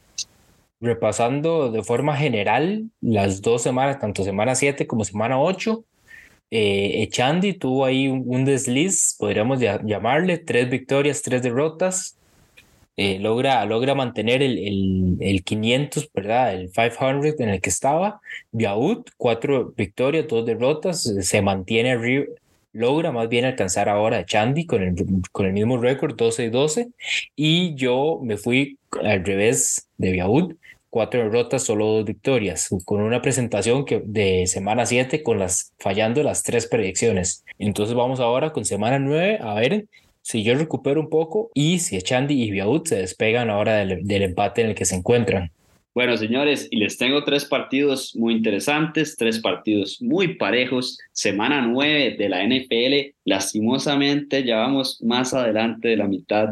Repasando de forma general las dos semanas, tanto semana 7 como semana 8, eh, Echandi tuvo ahí un, desliz, podríamos llamarle, tres victorias, tres derrotas. Eh, logra, logra mantener el, el, el, 500, ¿verdad? El 500 en el que estaba. Biaud, cuatro victorias, dos derrotas, se mantiene logra más bien alcanzar ahora a Chandy con el, con el mismo récord, 12 y 12. Y yo me fui al revés de Biaud, cuatro derrotas, solo dos victorias, con una presentación que, de semana 7 con las fallando las tres predicciones. Entonces vamos ahora con semana 9 a ver si yo recupero un poco y si Echandi y Biaud se despegan ahora del, del empate en el que se encuentran. Bueno, señores, y les tengo tres partidos muy interesantes, tres partidos muy parejos. Semana 9 de la NFL, lastimosamente ya vamos más adelante de la mitad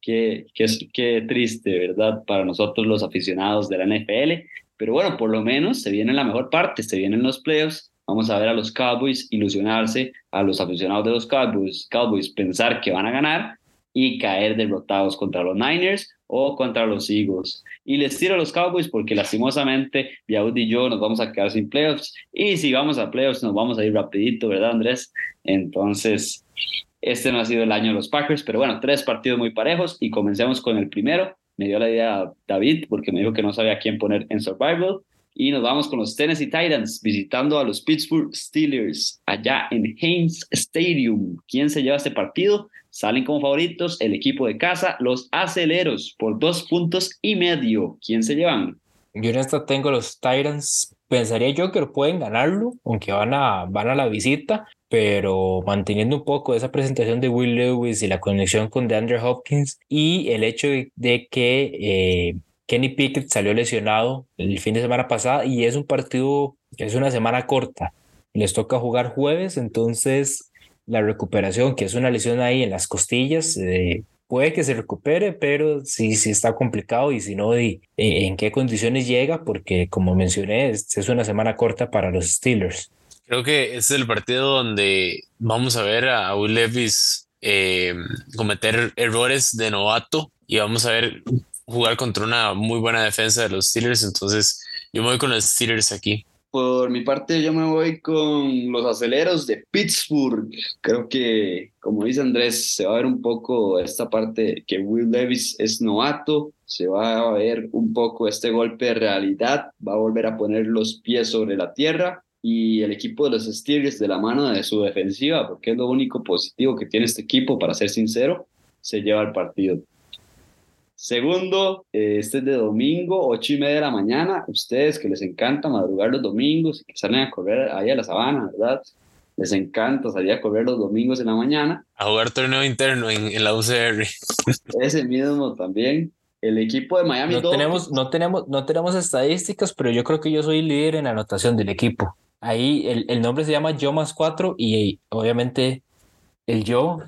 Qué, qué, qué triste, ¿verdad? Para nosotros los aficionados de la NFL. Pero bueno, por lo menos se viene la mejor parte, se vienen los playoffs. Vamos a ver a los Cowboys ilusionarse, a los aficionados de los Cowboys, Cowboys pensar que van a ganar y caer derrotados contra los Niners o contra los Eagles. Y les tiro a los Cowboys porque lastimosamente Biaud y yo nos vamos a quedar sin playoffs. Y si vamos a playoffs nos vamos a ir rapidito, ¿verdad Andrés? Entonces, este no ha sido el año de los Packers, pero bueno, tres partidos muy parejos y comencemos con el primero. Me dio la idea David porque me dijo que no sabía quién poner en Survival. Y nos vamos con los Tennessee Titans visitando a los Pittsburgh Steelers allá en Haynes Stadium. ¿Quién se lleva este partido? Salen como favoritos el equipo de casa, los aceleros, por dos puntos y medio. ¿Quién se llevan? Yo en esta tengo los Titans. Pensaría yo que pueden ganarlo, aunque van a, van a la visita, pero manteniendo un poco esa presentación de Will Lewis y la conexión con DeAndre Hopkins y el hecho de, que eh, Kenny Pickett salió lesionado el fin de semana pasada y es un partido, es una semana corta. Les toca jugar jueves, entonces la recuperación, que es una lesión ahí en las costillas, eh, puede que se recupere, pero sí, sí está complicado y si no, eh, en qué condiciones llega, porque como mencioné, es una semana corta para los Steelers. Creo que es el partido donde vamos a ver a Will Levis eh, cometer errores de novato y vamos a ver jugar contra una muy buena defensa de los Steelers. Entonces, yo me voy con los Steelers aquí. Por mi parte, yo me voy con los aceleros de Pittsburgh. Creo que, como dice Andrés, se va a ver un poco esta parte que Will Levis es novato, se va a ver un poco este golpe de realidad, va a volver a poner los pies sobre la tierra y el equipo de los Steelers de la mano de su defensiva, porque es lo único positivo que tiene este equipo, para ser sincero, se lleva el partido. Segundo, eh, este es de domingo, ocho y media de la mañana. Ustedes que les encanta madrugar los domingos y que salen a correr ahí a la sabana, ¿verdad? Les encanta salir a correr los domingos en la mañana. A jugar torneo interno en, en la UCR. Ese mismo también. El equipo de Miami no tenemos, no tenemos, no tenemos estadísticas, pero yo creo que yo soy líder en anotación del equipo. Ahí el, el nombre se llama Yo más cuatro y obviamente el yo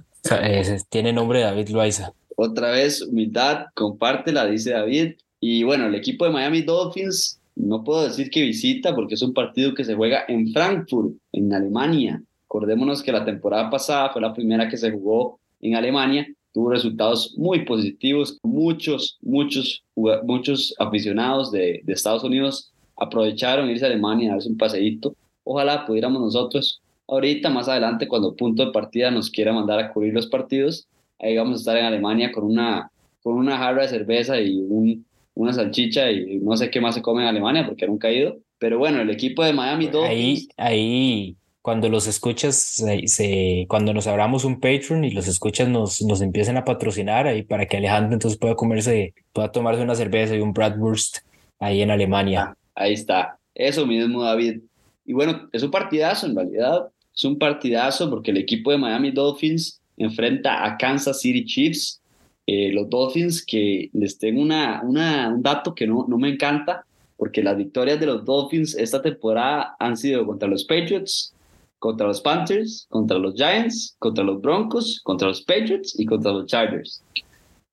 tiene nombre de David Loaiza. Otra vez, humildad, compártela, dice David. Y bueno, el equipo de Miami Dolphins no puedo decir que visita porque es un partido que se juega en Frankfurt, en Alemania. Acordémonos que la temporada pasada fue la primera que se jugó en Alemania, tuvo resultados muy positivos, muchos, muchos, muchos aficionados de, de Estados Unidos aprovecharon irse a Alemania a darse un paseíto. Ojalá pudiéramos nosotros ahorita, más adelante, cuando punto de partida nos quiera mandar a cubrir los partidos, ahí vamos a estar en Alemania con una, con una jarra de cerveza y un, una salchicha y no sé qué más se come en Alemania porque nunca he ido. Pero bueno, el equipo de Miami Dolphins. Ahí, ahí cuando los escuchas, se, cuando nos abramos un Patreon y los escuchas nos, nos empiecen a patrocinar ahí para que Alejandro entonces pueda comerse, pueda tomarse una cerveza y un Bratwurst ahí en Alemania. Ah, ahí está. Eso mismo, David. Y bueno, es un partidazo en realidad. Es un partidazo porque el equipo de Miami Dolphins enfrenta a Kansas City Chiefs. Eh, los Dolphins que les tengo una, un dato que no, no me encanta porque las victorias de los Dolphins esta temporada han sido contra los Patriots, contra los Panthers, contra los Giants, contra los Broncos, contra los Patriots y contra los Chargers.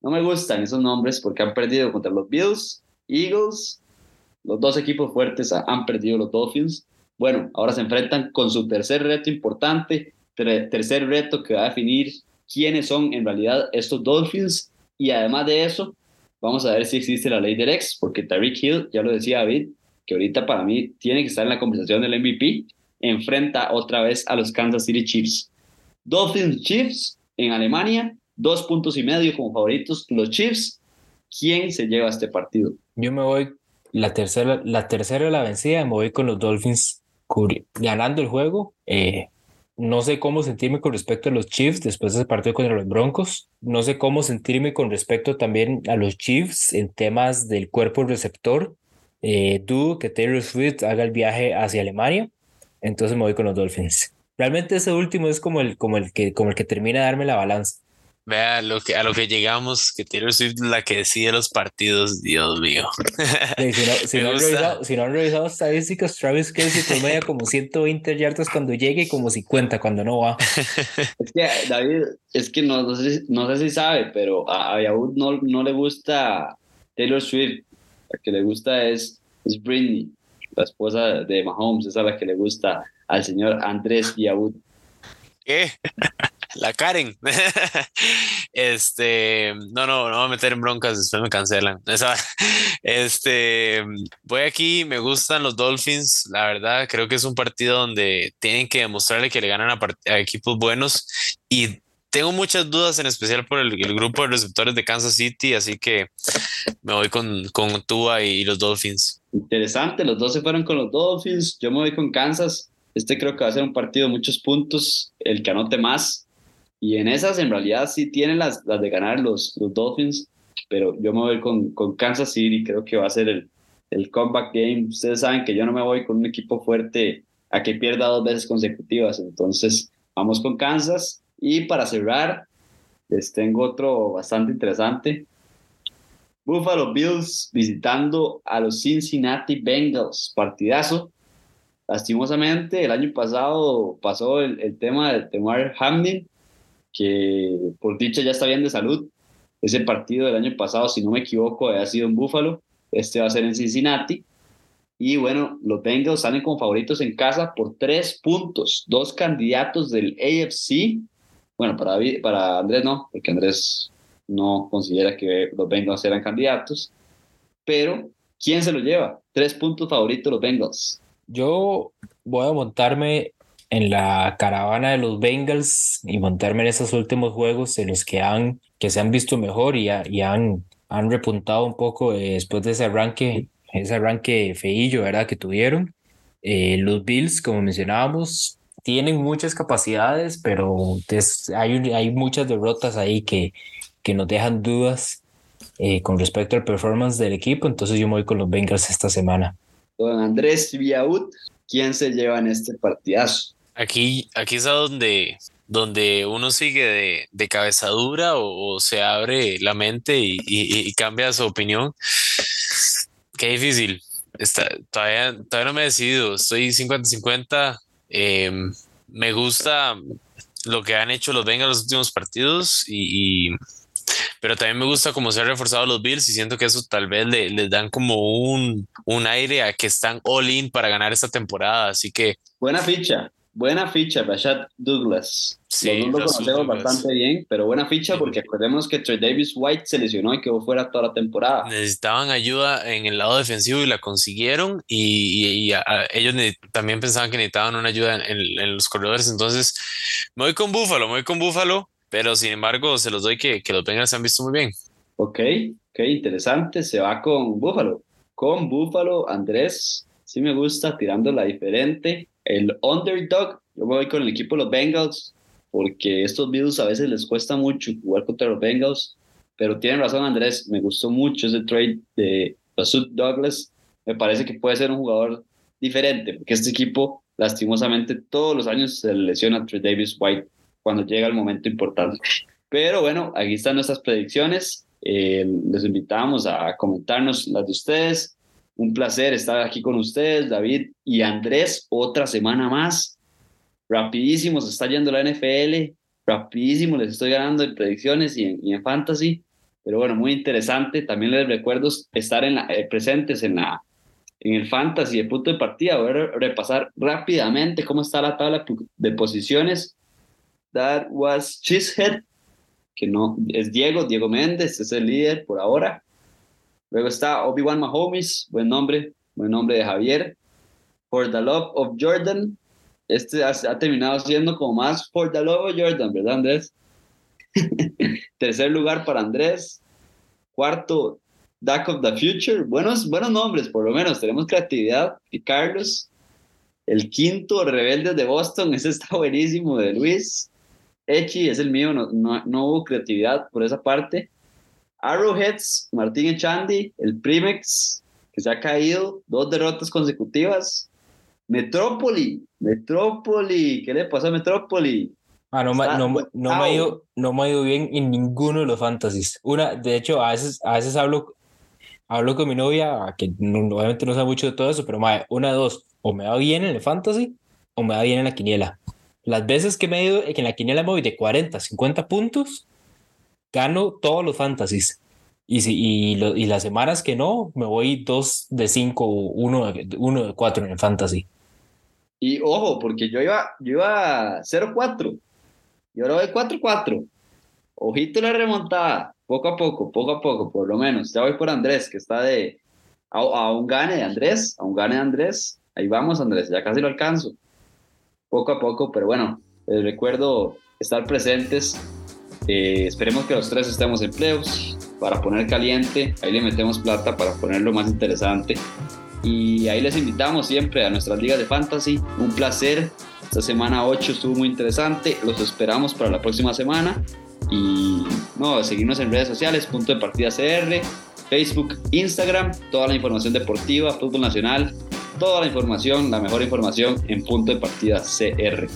No me gustan esos nombres porque han perdido contra los Bills, Eagles, los dos equipos fuertes han perdido los Dolphins bueno, ahora se enfrentan con su tercer reto importante, tercer reto que va a definir quiénes son en realidad estos Dolphins y además de eso, vamos a ver si existe la ley del ex, porque Tariq Hill, ya lo decía David, que ahorita para mí tiene que estar en la conversación del MVP, enfrenta otra vez a los Kansas City Chiefs. Dolphins Chiefs en Alemania, dos puntos y medio como favoritos los Chiefs. ¿Quién se lleva este partido? Yo me voy la tercera, la tercera la vencida, me voy con los Dolphins ganando el juego. Eh, no sé cómo sentirme con respecto a los Chiefs después de ese partido contra los Broncos. No sé cómo sentirme con respecto también a los Chiefs en temas del cuerpo receptor. Eh, dudo que Taylor Swift haga el viaje hacia Alemania. Entonces me voy con los Dolphins. Realmente ese último es como el, como el, que, como el que termina de darme la balanza. Vea lo que, a lo que llegamos, que Taylor Swift es la que decide los partidos, Dios mío. si, no, han revisado, estadísticas, Travis Kelsey promedia como 120 yardas cuando llega y como 50 cuando no va. Es que, David, es que no, no, sé, no sé si sabe, pero a, a Yahoo no, no le gusta Taylor Swift. La que le gusta es, es Britney, la esposa de Mahomes, esa es la que le gusta al señor Andrés Yahoo. ¿Qué? La Karen. este, no, no, no voy a meter en broncas, después me cancelan. este, voy aquí, me gustan los Dolphins, la verdad, creo que es un partido donde tienen que demostrarle que le ganan a, equipos buenos y tengo muchas dudas, en especial por el, grupo de receptores de Kansas City, así que me voy con, con Tua y, y los Dolphins. Interesante, los dos se fueron con los Dolphins, yo me voy con Kansas. Este creo que va a ser un partido de muchos puntos, el que anote más y en esas, en realidad, sí tienen las, las de ganar los, los Dolphins, pero yo me voy con, con Kansas City, creo que va a ser el, el comeback game. Ustedes saben que yo no me voy con un equipo fuerte a que pierda dos veces consecutivas, entonces vamos con Kansas. Y para cerrar, les tengo otro bastante interesante. Buffalo Bills visitando a los Cincinnati Bengals, partidazo. Lastimosamente, el año pasado pasó el, el tema de Temar Hamlin, que por dicha ya está bien de salud. Ese partido del año pasado, si no me equivoco, ha sido en Buffalo. Este va a ser en Cincinnati. Y bueno, los Bengals salen como favoritos en casa por tres puntos. Dos candidatos del AFC. Bueno, para, para Andrés no, porque Andrés no considera que los Bengals eran candidatos. Pero, ¿quién se lo lleva? Tres puntos favoritos los Bengals. Yo voy a montarme en la caravana de los Bengals y montarme en esos últimos juegos en los que han que se han visto mejor y, y han, han repuntado un poco eh, después de ese arranque, ese arranque feillo, ¿verdad? Que tuvieron. Eh, los Bills, como mencionábamos, tienen muchas capacidades, pero hay, hay muchas derrotas ahí que, que nos dejan dudas eh, con respecto al performance del equipo, entonces yo me voy con los Bengals esta semana. Don Andrés Viaut, ¿quién se lleva en este partidazo? Aquí, aquí es a donde, donde uno sigue de, de cabeza dura o, se abre la mente y, cambia su opinión. Qué difícil. Está, todavía, todavía no me he decidido. Estoy 50-50. Em, me gusta lo que han hecho los Bengals en los últimos partidos y, pero también me gusta cómo se han reforzado los Bills y siento que eso tal vez le, les dan como un, un aire a que están all in para ganar esta temporada, así que... Buena ficha, Buena ficha, Rashad Douglas. Sí, lo conocemos bastante bien, pero buena ficha porque acordemos que Trey Davis White se lesionó y quedó fuera toda la temporada. Necesitaban ayuda en el lado defensivo y la consiguieron y, ellos también pensaban que necesitaban una ayuda en, los corredores, entonces me voy con Búfalo, me voy con Búfalo, pero sin embargo se los doy que, que los Bengals se han visto muy bien. Ok, ok, interesante, se va con Búfalo. Con Búfalo, Andrés, sí me gusta, tirándola diferente el underdog, yo voy con el equipo de los Bengals, porque estos Bills a veces les cuesta mucho jugar contra los Bengals, pero tienen razón Andrés, me gustó mucho ese trade de Rasud Douglas, me parece que puede ser un jugador diferente, porque este equipo lastimosamente todos los años se lesiona a Trey Davis White cuando llega el momento importante. Pero bueno, aquí están nuestras predicciones. Eh, les invitamos a comentarnos las de ustedes, un placer estar aquí con ustedes, David y Andrés, otra semana más. Rapidísimo se está yendo la NFL, rapidísimo les estoy ganando en predicciones y en, fantasy, pero bueno, muy interesante. También les recuerdo estar en la, eh, presentes en, la, en el fantasy de punto de partida. Voy a repasar rápidamente cómo está la tabla de posiciones. That was Cheesehead, que no es Diego, Diego Méndez, es el líder por ahora. Luego está Obi-Wan Mahomes, buen nombre, buen nombre de Javier. For the Love of Jordan, este ha, terminado siendo como más For the Love of Jordan, ¿verdad, Andrés? Tercer lugar para Andrés. Cuarto, Duck of the Future. Buenos, buenos nombres, por lo menos. Tenemos creatividad. Y Carlos. El quinto, Rebeldes de Boston. Ese está buenísimo, de Luis. Echi es el mío. No, no, no hubo creatividad por esa parte. Arrowheads, Martín Echandi, el Primex, que se ha caído, dos derrotas consecutivas. Metrópoli, Metrópoli, ¿qué le pasa a Metrópoli? Ah, no, no, no, me ha ido, no me ha ido bien en ninguno de los fantasies. Una, de hecho, a veces, a veces hablo, hablo con mi novia, que obviamente no sabe mucho de todo eso, pero una de dos, o me va bien en el fantasy o me va bien en la quiniela. Las veces que me he ido, que en la quiniela me voy de 40, 50 puntos, gano todos los fantasies. Y, si, y, y las semanas que no, me voy dos de cinco, uno de, uno de cuatro en el fantasy. Y ojo, porque yo iba, yo iba 0-4 y ahora voy 4-4. Ojito la remontada, poco a poco, poco a poco, por lo menos. Ya voy por Andrés, que está de a, un gane de Andrés, a un gane de Andrés. Ahí vamos, Andrés, ya casi lo alcanzo. Poco a poco, pero bueno, les recuerdo estar presentes eh, esperemos que los tres estemos en playoffs para poner caliente. Ahí le metemos plata para ponerlo más interesante. Y ahí les invitamos siempre a nuestras ligas de fantasy. Un placer. Esta semana 8 estuvo muy interesante. Los esperamos para la próxima semana. Y no, seguirnos en redes sociales, punto de partida CR, Facebook, Instagram, toda la información deportiva, fútbol nacional, toda la información, la mejor información en punto de partida CR.